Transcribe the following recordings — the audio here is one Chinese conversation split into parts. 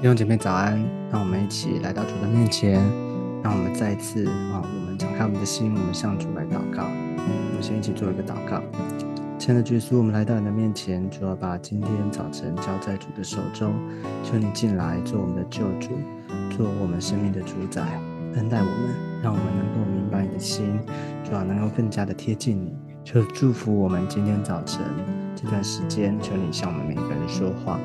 弟兄姐妹早安，让我们一起来到主的面前，让我们再次啊，我们敞开我们的心，我们向主来祷告。我们先一起做一个祷告。亲爱的耶稣，我们来到你的面前，主要把今天早晨交在主的手中，求你进来做我们的救主，做我们生命的主宰，恩待我们，让我们能够明白你的心，主要能够更加的贴近你。求祝福我们今天早晨这段时间，求你向我们每一个人说话，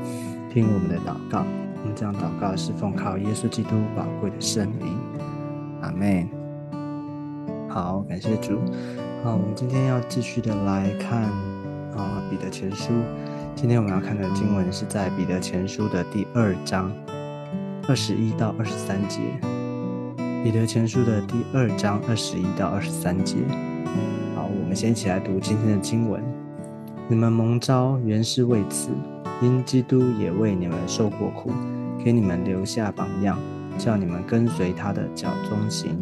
听我们的祷告。我们这样祷告是奉靠耶稣基督宝贵的圣名，阿门。好，感谢主。好，我们今天要继续的来看啊彼得前书。今天我们要看的经文是在彼得前书的第二章二十一到二十三节。彼得前书的第二章二十一到二十三节。好，我们先一起来读今天的经文。你们蒙召原是为此。因基督也为你们受过苦，给你们留下榜样，叫你们跟随他的脚中行。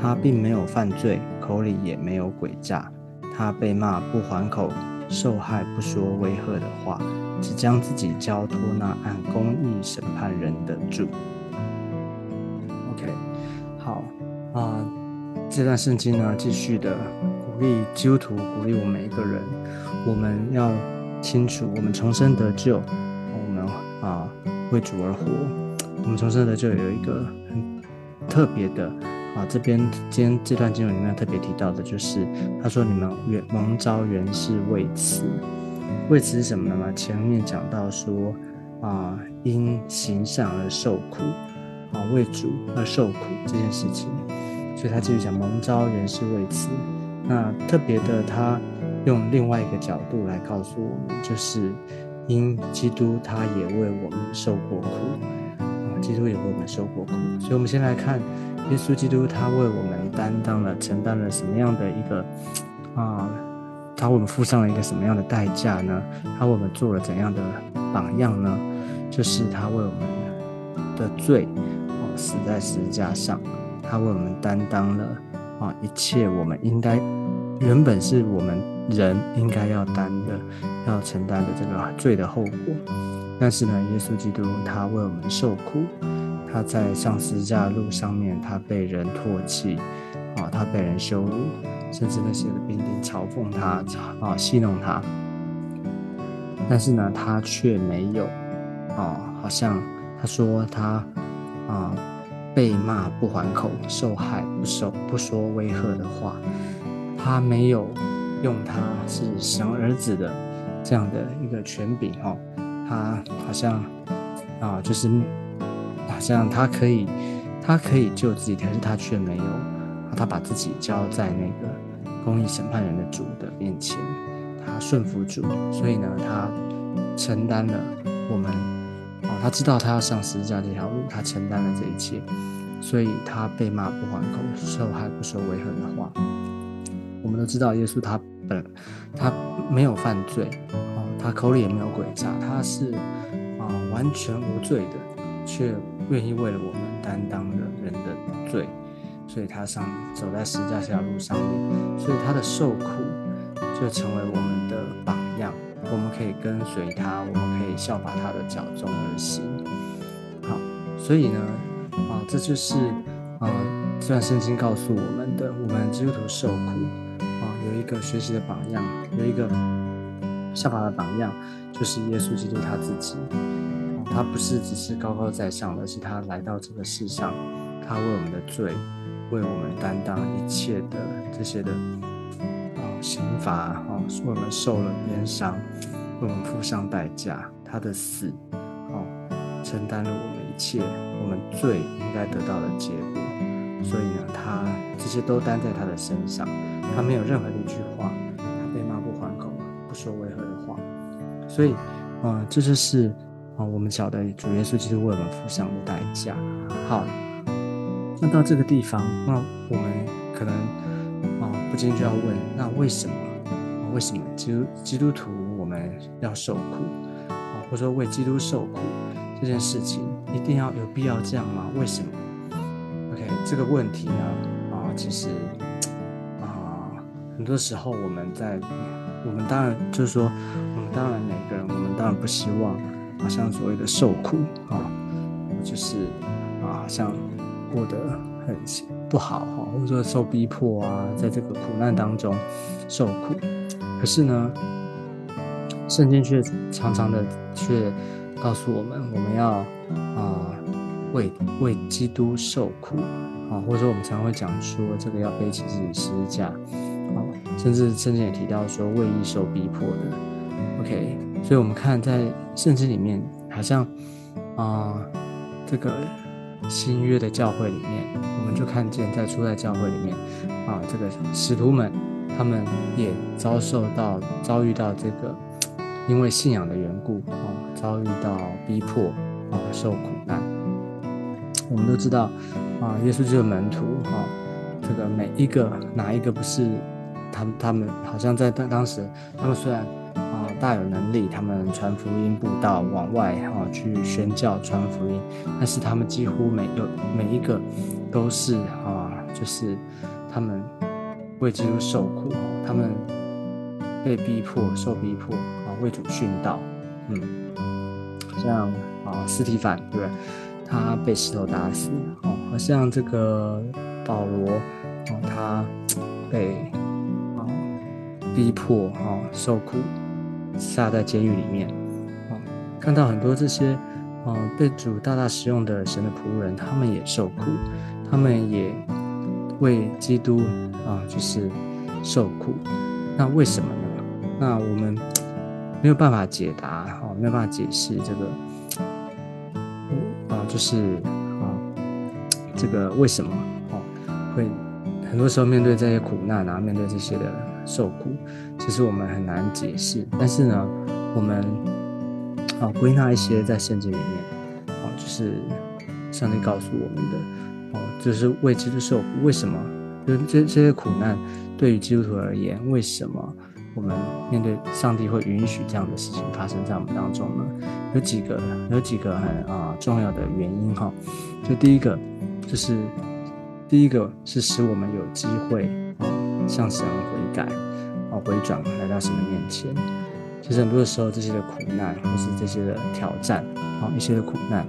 他并没有犯罪，口里也没有诡诈。他被骂不还口，受害不说威吓的话，只将自己交托那按公义审判人的主。OK，好啊，这段圣经呢，继续的鼓励基督徒，鼓励我们每一个人，我们要。清楚，我们重生得救，为主而活。我们重生得救有一个很特别的啊，这边今天这段经文里面特别提到的就是，他说你们原蒙召原是为此，为此是什么呢？前面讲到说啊，因行善而受苦，啊为主而受苦这件事情，所以他继续讲蒙召原是为此。那特别的他。用另外一个角度来告诉我们，就是因基督他也为我们受过苦啊，基督也为我们受过苦，所以，我们先来看耶稣基督他为我们担当了、承担了什么样的一个啊，他为我们付上了一个什么样的代价呢？他为我们做了怎样的榜样呢？就是他为我们的罪啊死在十字架上，他为我们担当了啊一切我们应该原本是我们。人应该要担的、要承担的这个罪的后果，但是呢，耶稣基督他为我们受苦，他在上十字架路上面，他被人唾弃，啊，他被人羞辱，甚至那些的兵丁嘲讽他，啊，戏弄他，但是呢，他却没有，啊，好像他说他，啊，被骂不还口，受害不受不说威吓的话，他没有。用他是神儿子的这样的一个权柄哦，他好像啊，就是好像他可以，他可以救自己，但是他却没有，他把自己交在那个公义审判人的主的面前，他顺服主，所以呢，他承担了我们啊，他知道他要上十字架这条路，他承担了这一切，所以他被骂不还口，受害不说威吓的话。我们都知道，耶稣他本他没有犯罪啊，他口里也没有诡诈，他是啊完全无罪的，却愿意为了我们担当了人的罪，所以他上走在十字架这条路上面，所以他的受苦就成为我们的榜样，我们可以跟随他，我们可以效法他的脚中而行。好，所以呢，啊，这就是啊这段圣经告诉我们的，我们基督徒受苦。一个学习的榜样，有一个效法的榜样，就是耶稣基督他自己。他不是只是高高在上，而是他来到这个世上，他为我们的罪，为我们担当一切的这些的啊刑罚啊，为我们受了鞭伤，为我们付上代价。他的死哦，承担了我们一切我们罪应该得到的结果。所以呢，他这些都担在他的身上。他没有任何的一句话，他被骂不还口，不说违和的话，所以，啊，这就是啊，我们晓得主耶稣基督为我们付上的代价。好，那到这个地方，那我们可能啊，不禁就要问：那为什么？为什么基督基督徒我们要受苦啊？或者说为基督受苦这件事情，一定要有必要这样吗？为什么这个问题呢，啊，其实啊。很多时候，我们在，我们当然就是说，我们当然每个人，我们当然不希望，好像所谓的受苦啊，就是啊，像过得很不好哈，或者说受逼迫啊，在这个苦难当中受苦。可是呢，圣经却常常的却告诉我们，我们要啊为为基督受苦啊，或者说我们常会讲说，这个要背起自己十字架啊，甚至圣经也提到说，为义受逼迫的。OK，所以我们看在圣经里面，好像啊这个新约的教会里面，我们就看见在初代教会里面啊，这个使徒们。他们也遭受到遭遇到这个，因为信仰的缘故啊，遭遇到逼迫啊，受苦难。我们都知道啊，耶稣就是门徒啊，这个每一个哪一个不是他们？他们好像在当当时，他们虽然啊大有能力，他们传福音布道往外啊去宣教传福音，但是他们几乎每有每一个都是啊，就是他们。为基督受苦，他们被逼迫、受逼迫啊，为主殉道。嗯，像啊，斯提凡对？他被石头打死。哦，好像这个保罗哦，他被啊逼迫啊受苦，下在监狱里面。哦，看到很多这些啊被主大大使用的神的仆人，他们也受苦，他们也为基督。啊，就是受苦，那为什么呢？那我们没有办法解答，哈，没有办法解释这个，就是啊，这个为什么哦会很多时候面对这些苦难啊，面对这些的受苦，其实我们很难解释。但是呢，我们啊归纳一些在圣经里面，哦，就是上帝告诉我们的，哦，就是未知的受苦，为什么？就这这些苦难，对于基督徒而言，为什么我们面对上帝会允许这样的事情发生在我们当中呢？有几个，有几个很啊重要的原因哈。就第一个，就是第一个是使我们有机会啊向神悔改，啊回转来到神的面前。其实很多的时候，这些的苦难或是这些的挑战，啊一些的苦难。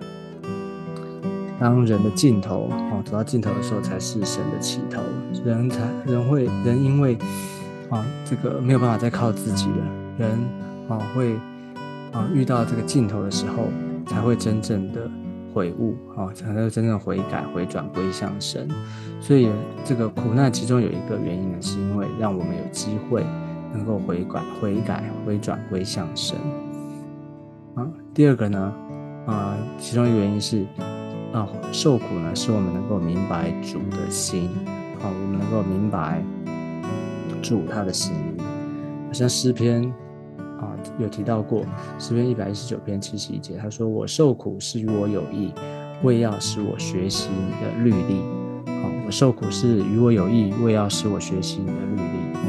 当人的尽头哦走到尽头的时候，才是神的起头。人才人会人因为啊这个没有办法再靠自己了，人啊会啊遇到这个尽头的时候，才会真正的悔悟啊，才会真正悔改回转归向神。所以这个苦难其中有一个原因呢，是因为让我们有机会能够悔改悔改回转归向神。啊，第二个呢啊，其中一个原因是。啊，受苦呢，是我们能够明白主的心，啊，我们能够明白主他的心意。好像诗篇啊有提到过，诗篇一百一十九篇七十一节，他说：“我受苦是与我有益，为要使我学习你的律例。”啊，我受苦是与我有益，为要使我学习你的律例。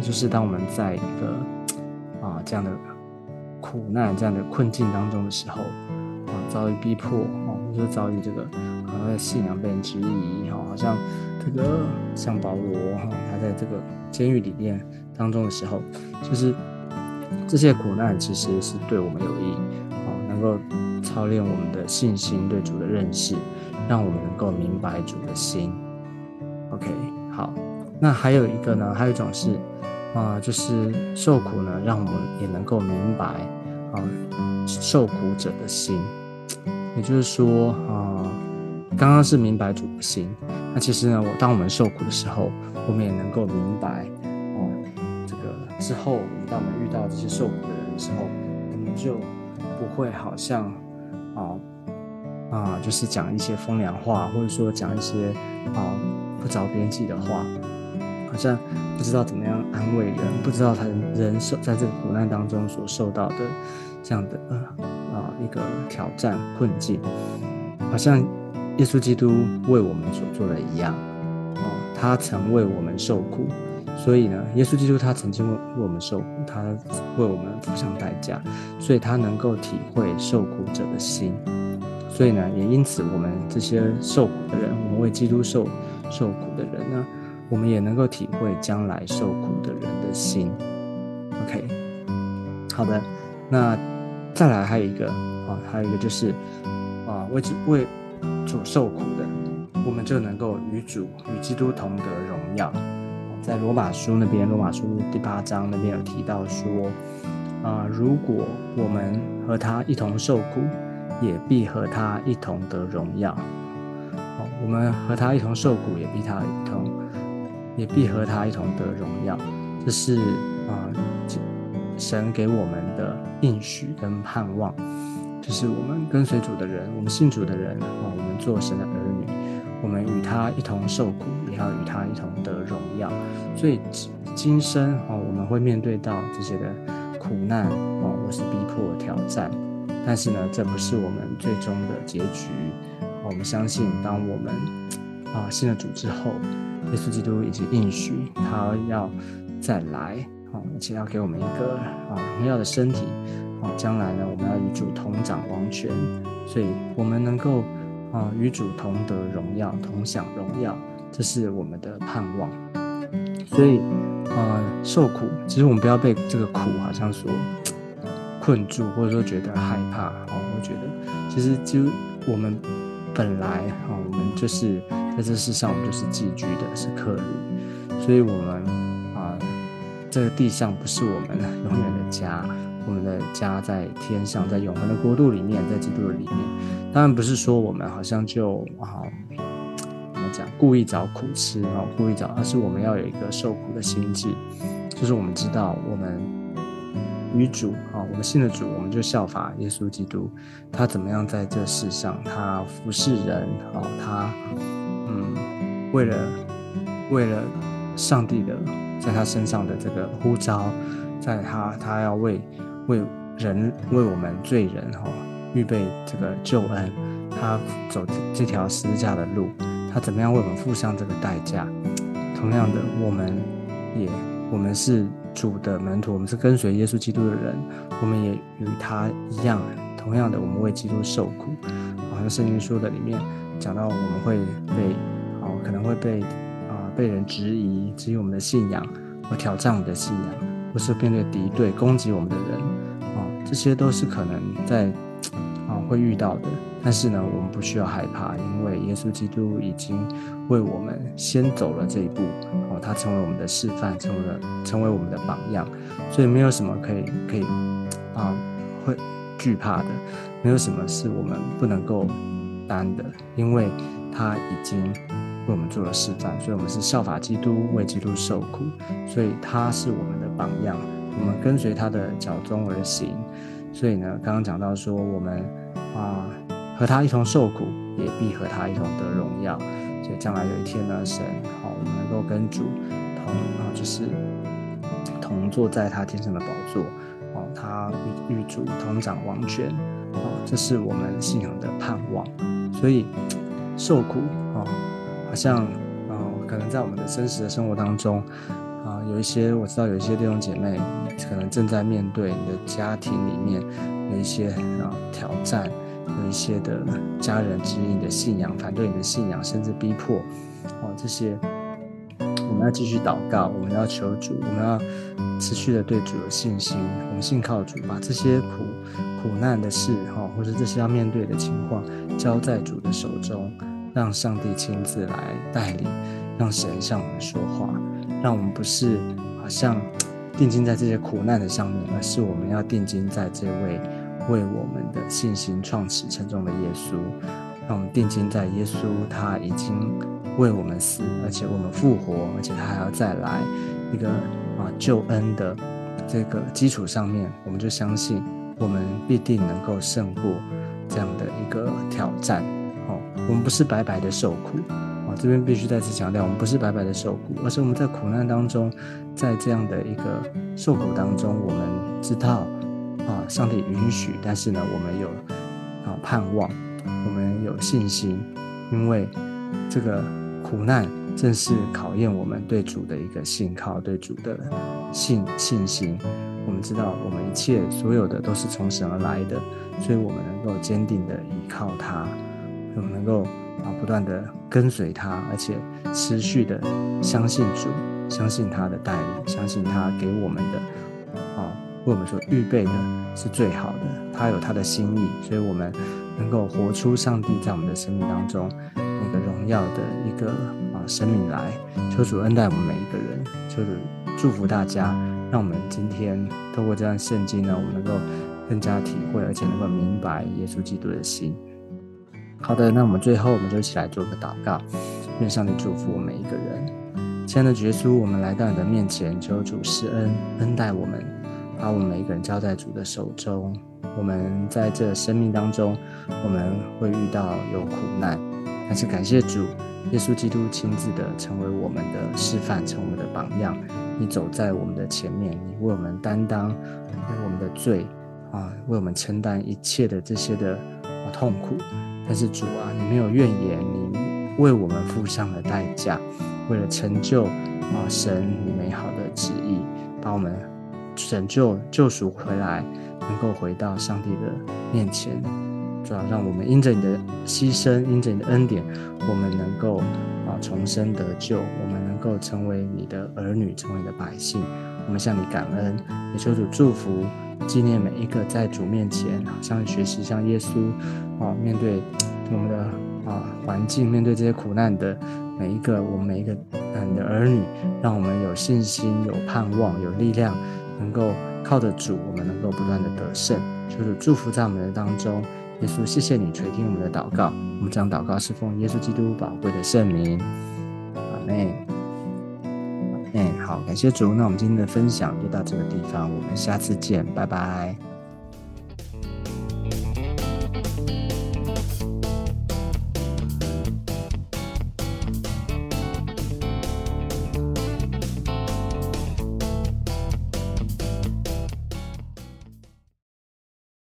就是当我们在一个啊这样的苦难、这样的困境当中的时候，啊，遭遇逼迫。就遭遇这个，好像信仰被人质疑，哈，好像这个像保罗，哈，他在这个监狱里面当中的时候，就是这些苦难其实是对我们有益，哦，能够操练我们的信心，对主的认识，让我们能够明白主的心。OK，好，那还有一个呢，还有一种是啊，就是受苦呢，让我们也能够明白啊，受苦者的心。也就是说，啊，刚刚是明白主的心，那其实呢，我当我们受苦的时候，我们也能够明白，哦，这个之后，当我们遇到这些受苦的人的时候，我们就不会好像，啊，啊，就是讲一些风凉话，或者说讲一些啊不着边际的话，好像不知道怎么样安慰人，不知道他人受在这个苦难当中所受到的这样的呃。啊，一个挑战困境，好像耶稣基督为我们所做的一样，哦，他曾为我们受苦，所以呢，耶稣基督他曾经为我们受苦，他为我们付上代价，所以他能够体会受苦者的心，所以呢，也因此我们这些受苦的人，我们为基督受受苦的人呢，我们也能够体会将来受苦的人的心。OK，好的，那。再来还有一个啊，还有一个就是啊，为为主受苦的，我们就能够与主与基督同得荣耀。在罗马书那边，罗马书第八章那边有提到说，啊，如果我们和他一同受苦，也必和他一同得荣耀。哦，我们和他一同受苦，也必他一同，也必和他一同得荣耀。这是啊，神给我们的应许跟盼望，就是我们跟随主的人，我们信主的人，啊，我们做神的儿女，我们与他一同受苦，也要与他一同得荣耀。所以今生啊，我们会面对到这些的苦难啊，或是逼迫挑战，但是呢，这不是我们最终的结局。我们相信，当我们啊信了主之后，耶稣基督已经应许他要再来啊，而且要给我们一个啊荣耀的身体哦，将来呢，我们要与主同掌王权，所以我们能够啊与主同得荣耀，同享荣耀，这是我们的盼望。所以，呃，受苦，其实我们不要被这个苦好像说困住，或者说觉得害怕哦。我觉得，其实就我们本来啊，我们就是在这世上，我们就是寄居的，是客旅。所以，我们啊，这个地上不是我们永远的家，我们的家在天上，在永恒的国度里面，在基督的里面。当然，不是说我们好像就啊。讲故意找苦吃啊，故意找，而是我们要有一个受苦的心智，就是我们知道我们与主啊，我们信的主，我们就效法耶稣基督，他怎么样在这世上，他服侍人啊，他嗯，为了为了上帝的在他身上的这个呼召，在他他要为为人为我们罪人哈预备这个救恩，他走这条十字架的路。他怎么样为我们付上这个代价？同样的，我们也我们是主的门徒，我们是跟随耶稣基督的人，我们也与他一样。同样的，我们为基督受苦。好像圣经说的里面讲到，我们会被哦，可能会被啊被人质疑，质疑我们的信仰，或挑战我们的信仰，或是面对敌对攻击我们的人，哦，这些都是可能在啊会遇到的。但是呢，我们不需要害怕，因为耶稣基督已经为我们先走了这一步，哦，他成为我们的示范，成为了成为我们的榜样，所以没有什么可以可以啊会惧怕的，没有什么是我们不能够担的，因为他已经为我们做了示范，所以我们是效法基督，为基督受苦，所以他是我们的榜样，我们跟随他的脚踪而行，所以呢，刚刚讲到说我们啊。和他一同受苦，也必和他一同得荣耀。所以将来有一天呢，神好，我们能够跟主同啊，就是同坐在他天上的宝座哦，他与与主同掌王权哦，这是我们信仰的盼望。所以受苦啊，像啊，可能在我们的真实的生活当中啊，有一些我知道有一些弟兄姐妹可能正在面对你的家庭里面有一些啊挑战。有一些的家人质疑你的信仰，反对你的信仰，甚至逼迫，哦，这些我们要继续祷告，我们要求主，我们要持续的对主有信心，我们信靠主，把这些苦苦难的事，哈，或者这些要面对的情况，交在主的手中，让上帝亲自来带领，让神向我们说话，让我们不是好像定睛在这些苦难的上面，而是我们要定睛在这位。为我们的信心创始成终的耶稣，让我们定睛在耶稣，他已经为我们死，而且我们复活，而且他还要再来一个啊救恩的这个基础上面，我们就相信我们必定能够胜过这样的一个挑战。我们不是白白的受苦啊！这边必须再次强调，我们不是白白的受苦，而是我们在苦难当中，在这样的一个受苦当中，我们知道。啊，上帝允许，但是呢，我们有啊盼望，我们有信心，因为这个苦难正是考验我们对主的一个信靠，对主的信信心。我们知道，我们一切所有的都是从神而来的，所以我们能够坚定的依靠他，我们能够啊不断的跟随他，而且持续的相信主，相信他的带领，相信他给我们的啊。为我们所预备的是最好的，他有他的心意，所以我们能够活出上帝在我们的生命当中那个荣耀的一个啊生命来。求主恩待我们每一个人，求主祝福大家，让我们今天透过这段圣经呢，我们能够更加体会，而且能够明白耶稣基督的心。好的，那我们最后我们就一起来做个祷告，愿上帝祝福我们每一个人。亲爱的耶稣，我们来到你的面前，求主施恩恩待我们，把我们每一个人交在主的手中。我们在这生命当中，我们会遇到有苦难，但是感谢主，耶稣基督亲自的成为我们的示范，成为我们的榜样。你走在我们的前面，你为我们担当为我们的罪啊，为我们承担一切的这些的痛苦。但是主啊，你没有怨言，你为我们付上了代价，为了成就啊神你美好的旨意，把我们拯救救赎回来，能够回到上帝的面前。主要让我们因着你的牺牲，因着你的恩典，我们能够啊重生得救，我们能够成为你的儿女，成为你的百姓。我们向你感恩，也求主祝福。纪念每一个在主面前，好像学习像耶稣，啊，面对我们的啊环境，面对这些苦难的每一个我们每一个嗯的儿女，让我们有信心、有盼望、有力量，能够靠着主，我们能够不断的得胜。就是祝福在我们的当中，耶稣，谢谢你垂听我们的祷告。我们将祷告是奉耶稣基督宝贵的圣名，阿门。哎，好，感谢主。那我们今天的分享就到这个地方，我们下次见，拜拜。